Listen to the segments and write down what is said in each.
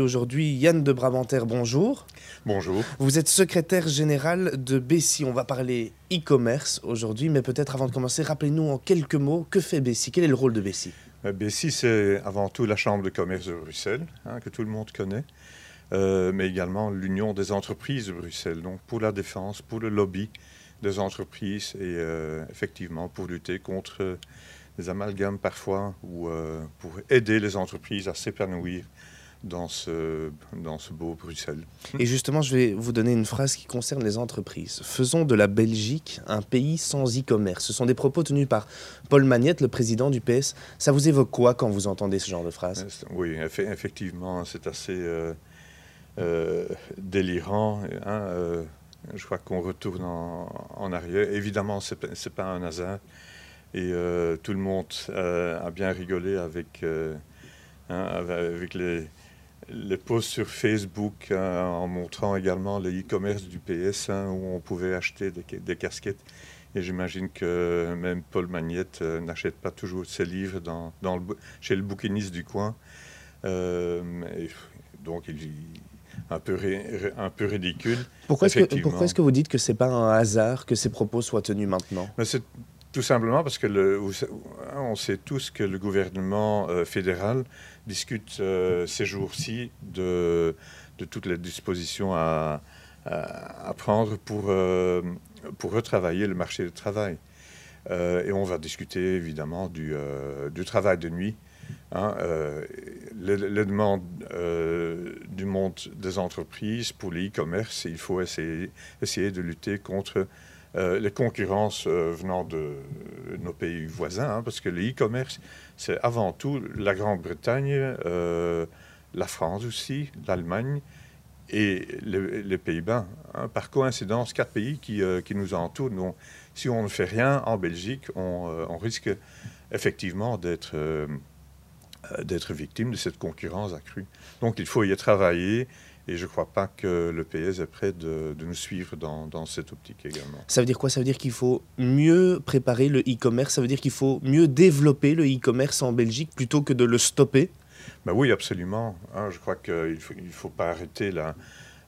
Aujourd'hui, Yann de Brabanter, bonjour. Bonjour. Vous êtes secrétaire général de Bessie. On va parler e-commerce aujourd'hui, mais peut-être avant de commencer, rappelez-nous en quelques mots, que fait Bessie Quel est le rôle de Bessie Euh, Bessie, c'est avant tout la Chambre de commerce de Bruxelles, hein, que tout le monde connaît, euh, mais également l'Union des entreprises de Bruxelles, donc pour la défense, pour le lobby des entreprises et euh, effectivement pour lutter contre les amalgames parfois ou pour aider les entreprises à s'épanouir dans ce, dans ce beau Bruxelles. Et justement, je vais vous donner une phrase qui concerne les entreprises. Faisons de la Belgique un pays sans e-commerce. Ce sont des propos tenus par Paul Magnette, le président du PS. Ça vous évoque quoi quand vous entendez ce genre de phrase? Euh, Oui, effe- effectivement, c'est assez euh, euh, délirant. hein, euh, je crois qu'on retourne en, en arrière. Évidemment, ce n'est pas un hasard. Et tout le monde a bien rigolé avec, hein, avec avec les, les posts sur Facebook hein, en montrant également le e-commerce du PS hein, où on pouvait acheter des, ca- des casquettes. Et j'imagine que même Paul Magnette euh, n'achète pas toujours ses livres dans, dans le, bou- chez le bouquiniste du coin. Euh, et donc, il, un, peu ré- un peu ridicule. Pourquoi est-ce que, vous dites que c'est pas un hasard que ces propos soient tenus maintenant? Mais tout simplement parce que on sait tous que le gouvernement euh, fédéral discute euh, ces jours-ci de, toutes les dispositions à, prendre pour, euh, pour retravailler le marché du travail. Et on va discuter évidemment du, travail de nuit. hein, les, demandes du monde des entreprises pour l'e-commerce, il faut essayer de lutter contre euh, les concurrences euh, venant de nos pays voisins, hein, parce que le e-commerce, c'est avant tout la Grande-Bretagne, euh, la France aussi, l'Allemagne et les, Pays-Bas. hein. Par coïncidence, quatre pays qui, euh, qui nous entourent. Donc, si on ne fait rien en Belgique, on, euh, on risque effectivement d'être euh, euh, d'être victime de cette concurrence accrue. Donc, il faut y travailler. Et je ne crois pas que le PS est prêt de, de nous suivre dans, dans cette optique également. Ça veut dire quoi? Ça veut dire qu'il faut mieux préparer le e-commerce? Ça veut dire qu'il faut mieux développer le e-commerce en Belgique plutôt que de le stopper? Ben oui, absolument. hein. je crois qu'il ne faut, il faut pas arrêter la,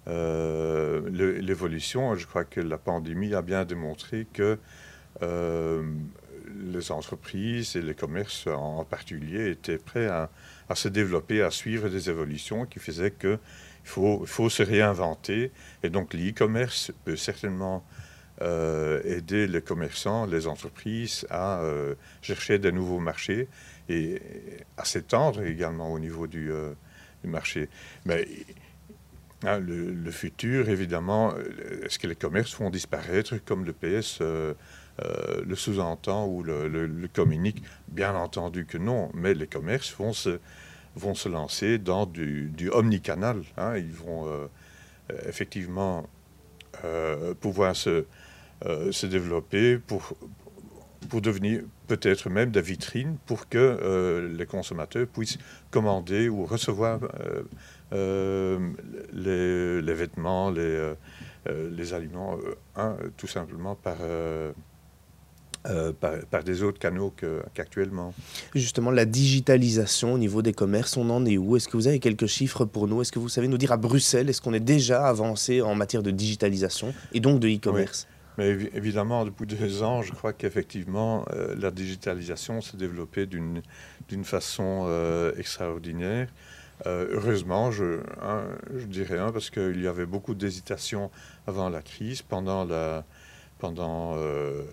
euh, l'évolution. Je crois que la pandémie a bien démontré que euh, les entreprises et les commerces en particulier étaient prêts à, à se développer, à suivre des évolutions qui faisaient faut, il faut se réinventer. Et donc l'e-commerce peut certainement euh, aider les commerçants, les entreprises à euh, chercher des nouveaux marchés et à s'étendre également au niveau du, euh, marché. Mais hein, le, futur, évidemment, est-ce que les commerces vont disparaître comme le PS le sous-entend ou le, le- le communique? Bien entendu que non, mais les commerces vont se, vont se lancer dans du, omnicanal. hein. Ils vont euh, euh, effectivement euh, pouvoir se, se développer pour, pour devenir peut-être même des vitrines pour que les consommateurs puissent commander ou recevoir les, vêtements, les, les aliments, tout simplement par, euh, par, par des autres canaux qu'actuellement. Justement, la digitalisation au niveau des commerces, on en est où? Est-ce que vous avez quelques chiffres pour nous? Est-ce que vous savez nous dire à Bruxelles, est-ce qu'on est déjà avancé en matière de digitalisation et donc de e-commerce? Mais évi- évidemment, depuis deux ans, je crois qu'effectivement, euh, la digitalisation s'est développée d'une façon euh, extraordinaire. Euh, heureusement, je, hein, je dirais, hein, parce qu'il y avait beaucoup d'hésitation avant la crise, pendant, la, pendant euh,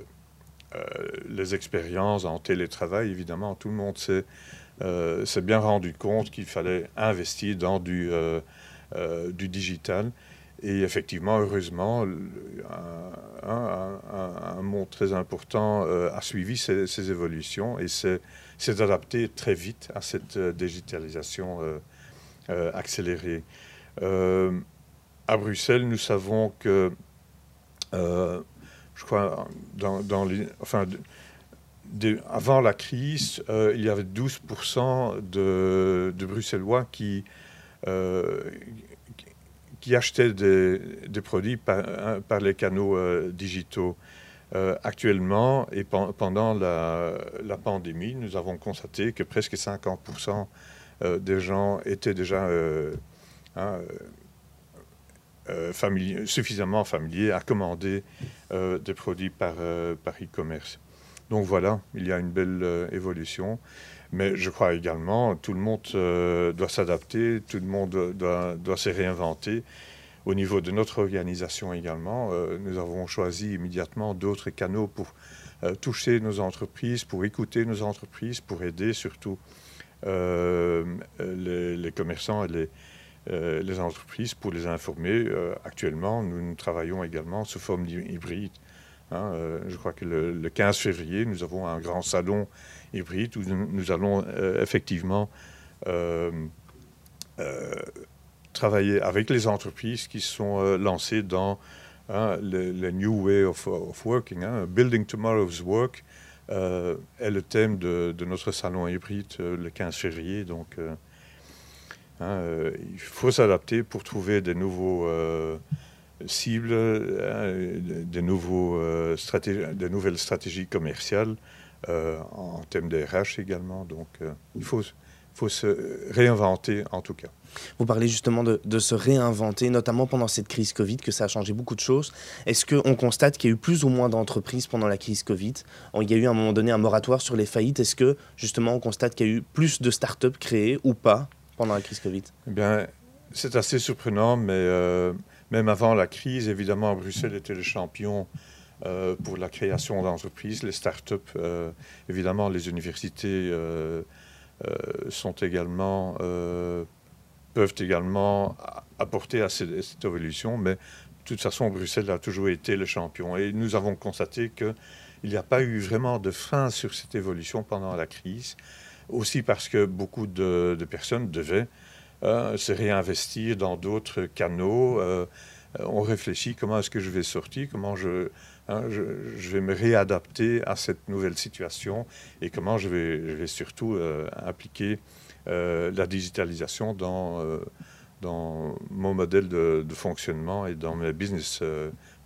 les expériences en télétravail, évidemment, tout le monde s'est euh, s'est bien rendu compte qu'il fallait investir dans du, euh, euh, digital. Et effectivement, heureusement, un, monde très important euh, a suivi ces, évolutions et s'est adapté très vite à cette euh, digitalisation euh, euh, accélérée. Euh, à Bruxelles, nous savons que, euh, je crois, dans, dans les, enfin, avant la crise, euh, il y avait 12% de, de Bruxellois qui, euh, qui achetaient des, produits par, hein, par les canaux euh, digitaux. Actuellement, et pen- pendant la, pandémie, nous avons constaté que presque 50% euh, des gens étaient déjà euh, suffisamment familiers à commander des produits par, par e-commerce. Donc voilà, il y a une belle évolution. Mais je crois également tout le monde doit s'adapter, tout le monde doit, se réinventer. Au niveau de notre organisation également, euh, nous avons choisi immédiatement d'autres canaux pour euh, toucher nos entreprises, pour écouter nos entreprises, pour aider surtout euh, les, commerçants et les, les, entreprises pour les informer. actuellement, nous, travaillons également sous forme hybride. Hein, je crois que le, 15 février, nous avons un grand salon hybride où nous, allons effectivement travailler avec les entreprises qui sont euh, lancées dans hein, le, New Way of, Working, hein, Building Tomorrow's Work, euh, est le thème de, notre salon hybride euh, le 15 février. Donc, hein, il faut s'adapter pour trouver des nouveaux cibles, des, nouveaux, des nouvelles stratégies commerciales en thème des RH également. Donc, il faut se réinventer en tout cas. Vous parlez justement de, se réinventer, notamment pendant cette crise Covid, que ça a changé beaucoup de choses. Est-ce qu'on constate qu'il y a eu plus ou moins d'entreprises pendant la crise Covid? Il y a eu à un moment donné un moratoire sur les faillites. Est-ce que justement on constate qu'il y a eu plus de start-up créées ou pas? Pendant la crise Covid? Eh bien, c'est assez surprenant, mais euh, même avant la crise, évidemment, Bruxelles était le champion euh, pour la création d'entreprises, les start-up, euh, évidemment, les universités euh, sont également, peuvent également apporter à cette, évolution, mais de toute façon, Bruxelles a toujours été le champion. Et nous avons constaté qu'il n'y a pas eu vraiment de frein sur cette évolution pendant la crise, aussi parce que beaucoup de, personnes devaient euh, se réinvestir dans d'autres canaux. on réfléchit comment est-ce que je vais sortir, comment je, Hein, je, vais me réadapter à cette nouvelle situation et comment je vais, surtout euh, appliquer euh, la digitalisation dans, euh, dans mon modèle de, fonctionnement et dans mes business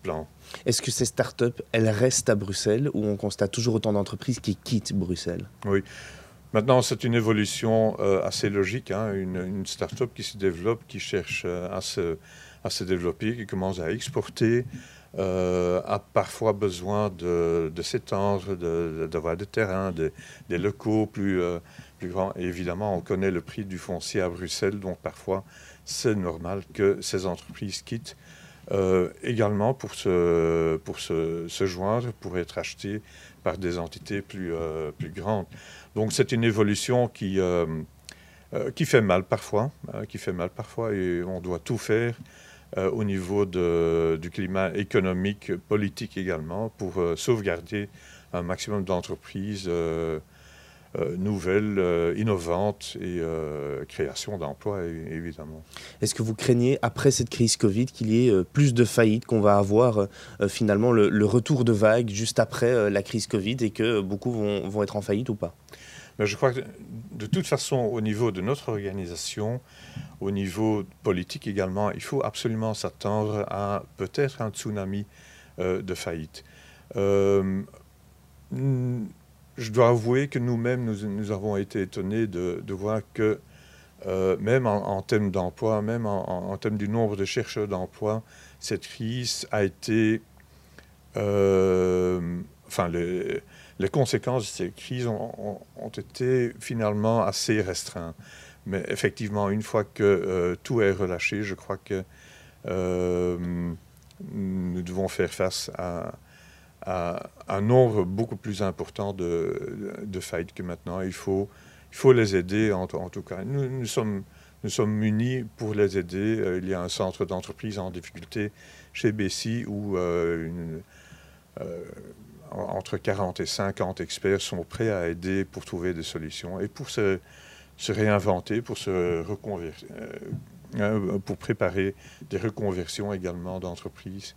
plans. Est-ce que ces startups, elles restent à Bruxelles ou on constate toujours autant d'entreprises qui quittent Bruxelles? Oui. Maintenant, c'est une évolution assez logique. Hein, une, une start-up qui se développe, qui cherche à, se, à se développer, qui commence à exporter, euh, a parfois besoin de, s'étendre, d'avoir de, des terrains, des locaux plus, euh, plus grands. Et évidemment, on connaît le prix du foncier à Bruxelles, donc parfois c'est normal que ces entreprises quittent. Euh, également pour, se, joindre, pour être achetées par des entités plus, plus grandes. Donc c'est une évolution qui, qui fait mal parfois, hein, qui fait mal parfois, et on doit tout faire euh, au niveau du climat économique, politique également, pour euh, sauvegarder un maximum d'entreprises euh, nouvelles, innovantes et création d'emplois, évidemment. Est-ce que vous craignez, après cette crise Covid, qu'il y ait plus de faillites, qu'on va avoir finalement le, retour de vague juste après la crise Covid et que beaucoup vont, vont être en faillite ou pas? Mais Je crois que de toute façon, au niveau de notre organisation, au niveau politique également, il faut absolument s'attendre à peut-être un tsunami euh, de faillite. Euh, je dois avouer que nous-mêmes, nous, avons été étonnés de, voir que euh, même en, thème d'emploi, même en, en, thème du nombre de chercheurs d'emploi, cette crise a été... enfin, les, conséquences de cette crise ont, été finalement assez restreintes. Mais effectivement, une fois que euh, tout est relâché, je crois que euh, nous devons faire face à, un nombre beaucoup plus important de, de, faillites que maintenant. Il faut, les aider, en, tout cas. Nous, sommes, nous munis pour les aider. Euh, il y a un centre d'entreprise en difficulté chez Bessie où entre 40 et 50 experts sont prêts à aider pour trouver des solutions. Et pour se réinventer, euh, euh, pour préparer des reconversions également d'entreprises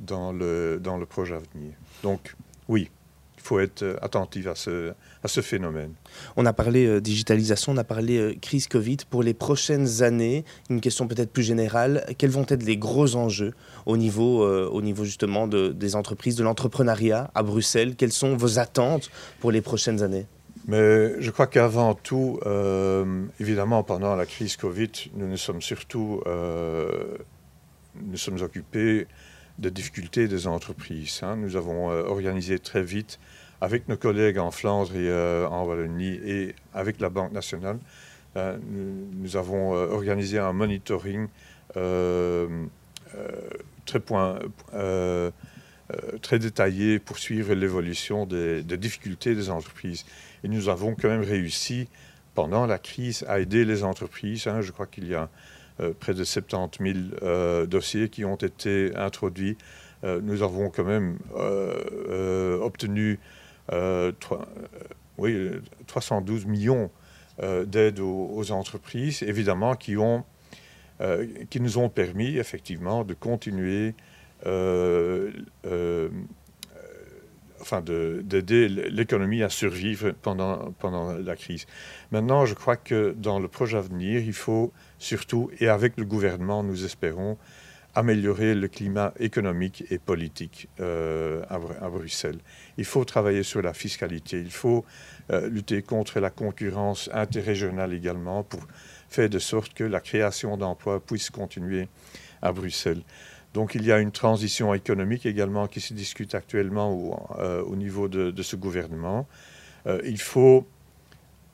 dans le, dans le projet à venir. Donc, oui, il faut être attentif à ce, à ce phénomène. On a parlé euh, digitalisation, on a parlé crise Covid. Pour les prochaines années, une question peut-être plus générale, quels vont être les gros enjeux au niveau, au niveau justement de, des entreprises, de l'entrepreneuriat à Bruxelles? Quelles sont vos attentes pour les prochaines années? Mais je crois qu'avant tout, évidemment, pendant la crise Covid, nous nous sommes surtout nous sommes occupés des difficultés des entreprises. Hein. Nous avons organisé très vite avec nos collègues en Flandre et en Wallonie et avec la Banque nationale, nous, avons organisé un monitoring euh, euh, très détaillé pour suivre l'évolution des, difficultés des entreprises. Et nous avons quand même réussi, pendant la crise, à aider les entreprises. Hein. Je crois qu'il y a euh, près de 70 000 dossiers qui ont été introduits. nous avons quand même obtenu oui, 312 millions d'aides aux, entreprises, évidemment, qui euh, nous ont permis effectivement de continuer, euh, euh, enfin d'aider l'économie à survivre pendant, pendant la crise. Maintenant, je crois que dans le projet à venir, il faut surtout, et avec le gouvernement, nous espérons, améliorer le climat économique et politique à, Bruxelles. Il faut travailler sur la fiscalité, il faut lutter contre la concurrence interrégionale également pour fait de sorte que la création d'emplois puisse continuer à Bruxelles. Donc il y a une transition économique également qui se discute actuellement au, euh, au niveau de, ce gouvernement. Euh, il faut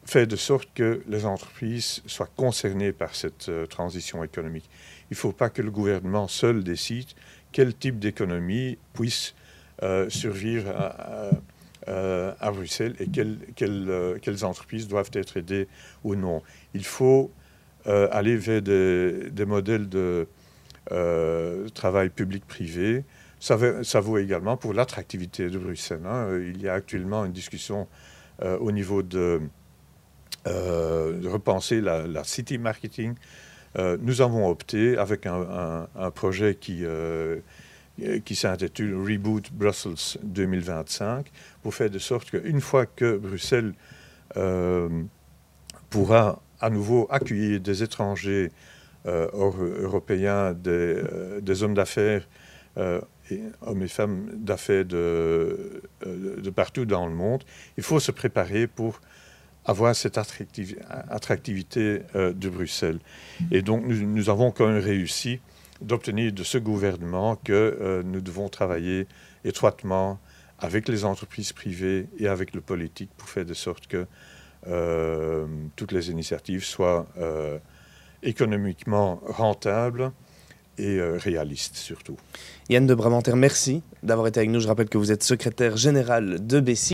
faire de sorte que les entreprises soient concernées par cette euh, transition économique. Il ne faut pas que le gouvernement seul décide quel type d'économie puisse survivre à, Bruxelles et quelles, entreprises doivent être aidées ou non. Il faut aller vers des, modèles de euh, travail public-privé. Ça, vaut également pour l'attractivité de Bruxelles. Hein. Il y a actuellement une discussion euh, au niveau de, repenser la, city marketing. nous avons opté avec un, projet qui s'intitule Reboot Brussels 2025 pour faire de sorte qu'une fois que Bruxelles pourra à nouveau accueillir des étrangers euh, européens, euh, des, hommes d'affaires, euh, hommes et femmes d'affaires de, de, partout dans le monde, il faut se préparer pour avoir cette attractivité de Bruxelles. Et donc nous, nous, avons quand même réussi d'obtenir de ce gouvernement que nous devons travailler étroitement avec les entreprises privées et avec le politique pour faire de sorte que toutes les initiatives soient économiquement rentables et euh, réalistes surtout. Yann de Bramanter, merci d'avoir été avec nous. Je rappelle que vous êtes secrétaire général de Bessie.